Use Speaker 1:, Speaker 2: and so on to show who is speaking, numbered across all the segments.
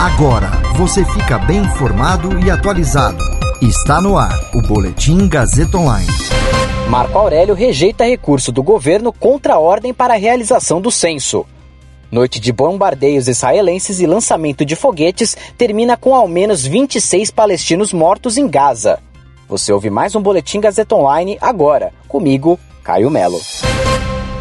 Speaker 1: Agora você fica bem informado e atualizado. Está no ar o Boletim Gazeta Online.
Speaker 2: Marco Aurélio rejeita recurso do governo contra a ordem para a realização do censo. Noite de bombardeios israelenses e lançamento de foguetes termina com ao menos 26 palestinos mortos em Gaza. Você ouve mais um Boletim Gazeta Online agora, comigo, Caio Melo.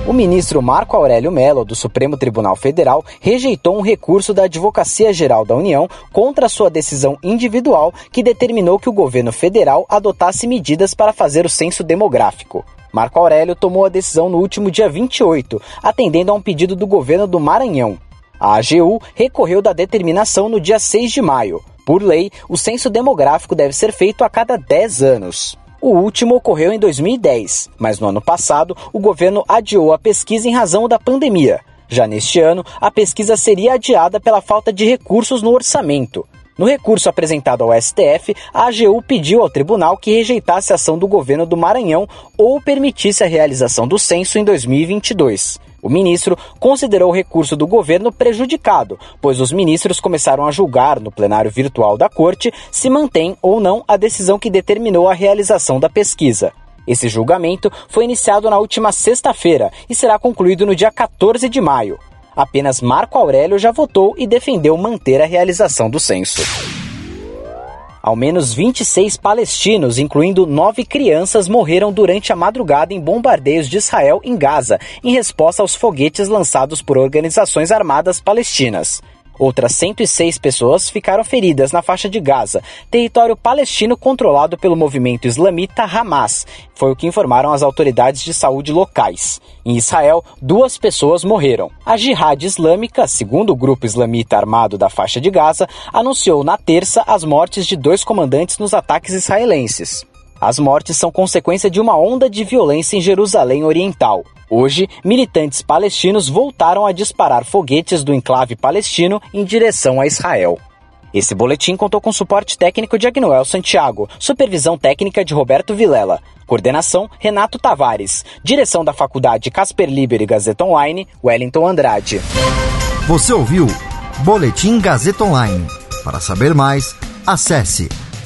Speaker 2: O ministro Marco Aurélio Mello, do Supremo Tribunal Federal, rejeitou um recurso da Advocacia Geral da União contra sua decisão individual que determinou que o governo federal adotasse medidas para fazer o censo demográfico. Marco Aurélio tomou a decisão no último dia 28, atendendo a um pedido do governo do Maranhão. A AGU recorreu da determinação no dia 6 de maio. Por lei, o censo demográfico deve ser feito a cada 10 anos. O último ocorreu em 2010, mas no ano passado o governo adiou a pesquisa em razão da pandemia. Já neste ano, a pesquisa seria adiada pela falta de recursos no orçamento. No recurso apresentado ao STF, a AGU pediu ao tribunal que rejeitasse a ação do governo do Maranhão ou permitisse a realização do censo em 2022. O ministro considerou o recurso do governo prejudicado, pois os ministros começaram a julgar no plenário virtual da corte se mantém ou não a decisão que determinou a realização da pesquisa. Esse julgamento foi iniciado na última sexta-feira e será concluído no dia 14 de maio. Apenas Marco Aurélio já votou e defendeu manter a realização do censo. Ao menos 26 palestinos, incluindo nove crianças, morreram durante a madrugada em bombardeios de Israel em Gaza, em resposta aos foguetes lançados por organizações armadas palestinas. Outras 106 pessoas ficaram feridas na faixa de Gaza, território palestino controlado pelo movimento islamita Hamas, foi o que informaram as autoridades de saúde locais. Em Israel, duas pessoas morreram. A Jihad Islâmica, segundo o grupo islamita armado da faixa de Gaza, anunciou na terça as mortes de dois comandantes nos ataques israelenses. As mortes são consequência de uma onda de violência em Jerusalém Oriental. Hoje, militantes palestinos voltaram a disparar foguetes do enclave palestino em direção a Israel. Esse boletim contou com suporte técnico de Agnoel Santiago, supervisão técnica de Roberto Vilela, coordenação Renato Tavares, direção da Faculdade Casper Liber e Gazeta Online, Wellington Andrade.
Speaker 1: Você ouviu Boletim Gazeta Online. Para saber mais, acesse